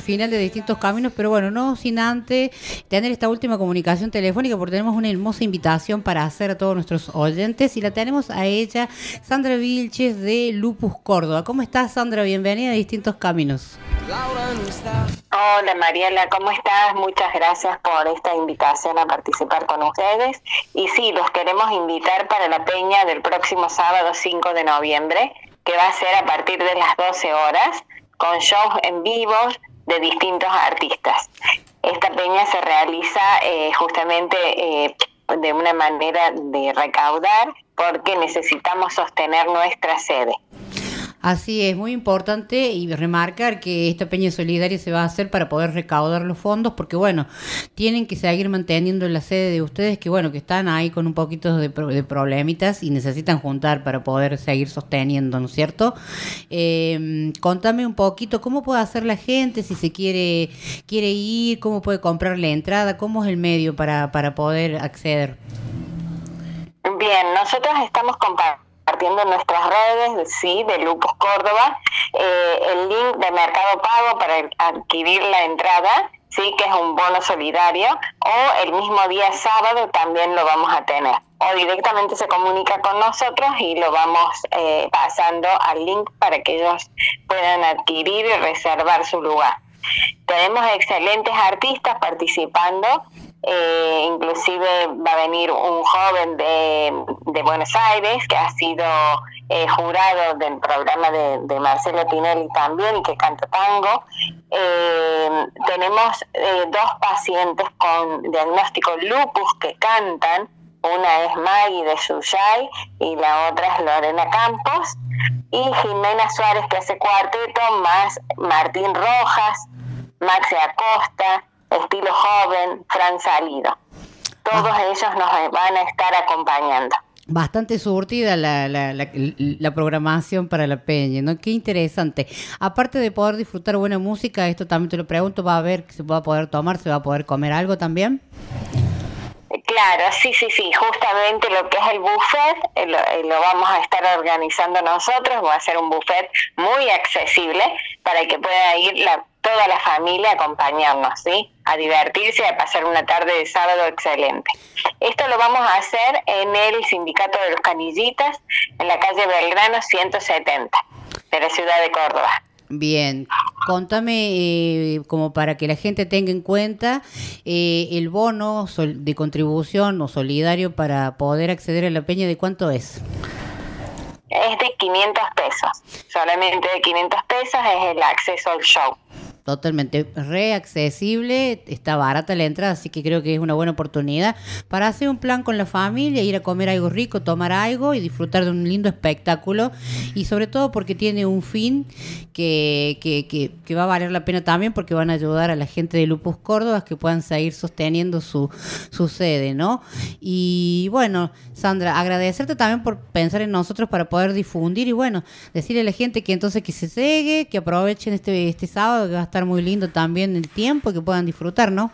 final de distintos caminos, pero bueno, no sin antes tener esta última comunicación telefónica, porque tenemos una hermosa invitación para hacer a todos nuestros oyentes y la tenemos a ella, Sandra Vilches de Lupus Córdoba. ¿Cómo estás, Sandra? Bienvenida a Distintos Caminos. Hola Mariela, ¿cómo estás? Muchas gracias por esta invitación a participar con ustedes. Y sí, los queremos invitar para la peña del próximo sábado 5 de noviembre, que va a ser a partir de las 12 horas, con shows en vivo de distintos artistas. Esta peña se realiza eh, justamente eh, de una manera de recaudar porque necesitamos sostener nuestra sede. Así es, muy importante y remarcar que esta peña solidaria se va a hacer para poder recaudar los fondos, porque bueno, tienen que seguir manteniendo la sede de ustedes, que bueno, que están ahí con un poquito de, problemitas y necesitan juntar para poder seguir sosteniendo, ¿no es cierto? Eh, contame un poquito cómo puede hacer la gente si se quiere, quiere ir, cómo puede comprar la entrada, cómo es el medio para, para poder acceder. Bien, nosotros estamos compartiendo compartiendo en nuestras redes, sí, de Lupus Córdoba, eh, el link de Mercado Pago para adquirir la entrada, sí, que es un bono solidario, o el mismo día sábado también lo vamos a tener. O directamente se comunica con nosotros y lo vamos eh, pasando al link para que ellos puedan adquirir y reservar su lugar. Tenemos excelentes artistas participando eh, inclusive va a venir un joven de, de Buenos Aires que ha sido eh, jurado del programa de, Marcelo Tinelli también y que canta tango. Eh, tenemos dos pacientes con diagnóstico lupus que cantan. Una es Maggie de Suyay y la otra es Lorena Campos. Y Jimena Suárez que hace cuarteto, más Martín Rojas, Maxi Acosta, estilo joven, Fran Salido. Todos ah. ellos nos van a estar acompañando. Bastante surtida la, la, la, programación para la peña, ¿no? Qué interesante. Aparte de poder disfrutar buena música, esto también te lo pregunto, ¿va a haber se va a poder tomar, se va a poder comer algo también? Claro, sí, sí, sí, justamente lo que es el buffet eh, lo, eh, lo, vamos a estar organizando nosotros, va a ser un buffet muy accesible para que pueda ir la toda la familia a acompañarnos, ¿sí? A divertirse y a pasar una tarde de sábado excelente. Esto lo vamos a hacer en el Sindicato de los Canillitas, en la calle Belgrano 170, de la ciudad de Córdoba. Bien, contame eh, como para que la gente tenga en cuenta eh, el bono de contribución o solidario para poder acceder a la peña, ¿de cuánto es? Es de 500 pesos, solamente de 500 pesos es el acceso al show totalmente reaccesible, está barata la entrada, así que creo que es una buena oportunidad para hacer un plan con la familia, ir a comer algo rico, tomar algo y disfrutar de un lindo espectáculo y sobre todo porque tiene un fin que, que, que, va a valer la pena también porque van a ayudar a la gente de Lupus Córdoba que puedan seguir sosteniendo su, su sede, ¿no? Y bueno, Sandra, agradecerte también por pensar en nosotros para poder difundir y bueno, decirle a la gente que entonces que se segue, que aprovechen este, este sábado que va a estar muy lindo también el tiempo que puedan disfrutar, ¿no?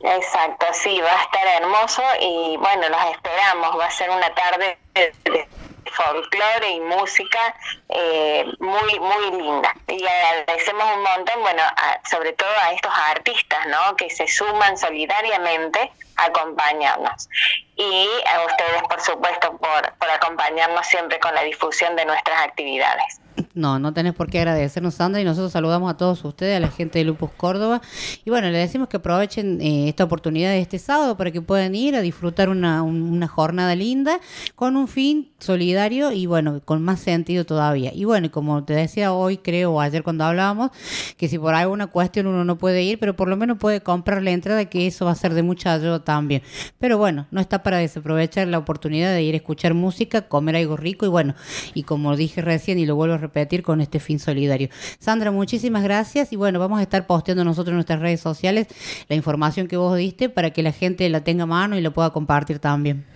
Exacto, sí, va a estar hermoso y bueno, los esperamos, va a ser una tarde de folclore y música eh, muy, muy linda. Y agradecemos un montón, bueno, sobre todo a estos artistas, ¿no? Que se suman solidariamente a acompañarnos. Y a ustedes, por supuesto, por acompañarnos siempre con la difusión de nuestras actividades. No, no tenés por qué agradecernos, Sandra, y nosotros saludamos a todos ustedes, a la gente de Lupus Córdoba. Y bueno, le decimos que aprovechen eh, esta oportunidad de este sábado para que puedan ir a disfrutar una, una jornada linda con un fin solidario y bueno, con más sentido todavía. Y bueno, como te decía hoy, creo, o ayer cuando hablábamos, que si por alguna cuestión uno no puede ir, pero por lo menos puede comprar la entrada, que eso va a ser de mucha ayuda también. Pero bueno, no está para desaprovechar la oportunidad de ir a escuchar música, comer algo rico y bueno, y como dije recién y lo vuelvo a repetir con este fin solidario. Sandra, muchísimas gracias y bueno, vamos a estar posteando nosotros en nuestras redes sociales la información que vos diste para que la gente la tenga a mano y la pueda compartir también.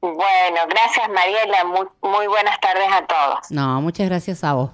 Bueno, gracias Mariela, muy, muy buenas tardes a todos. No, muchas gracias a vos.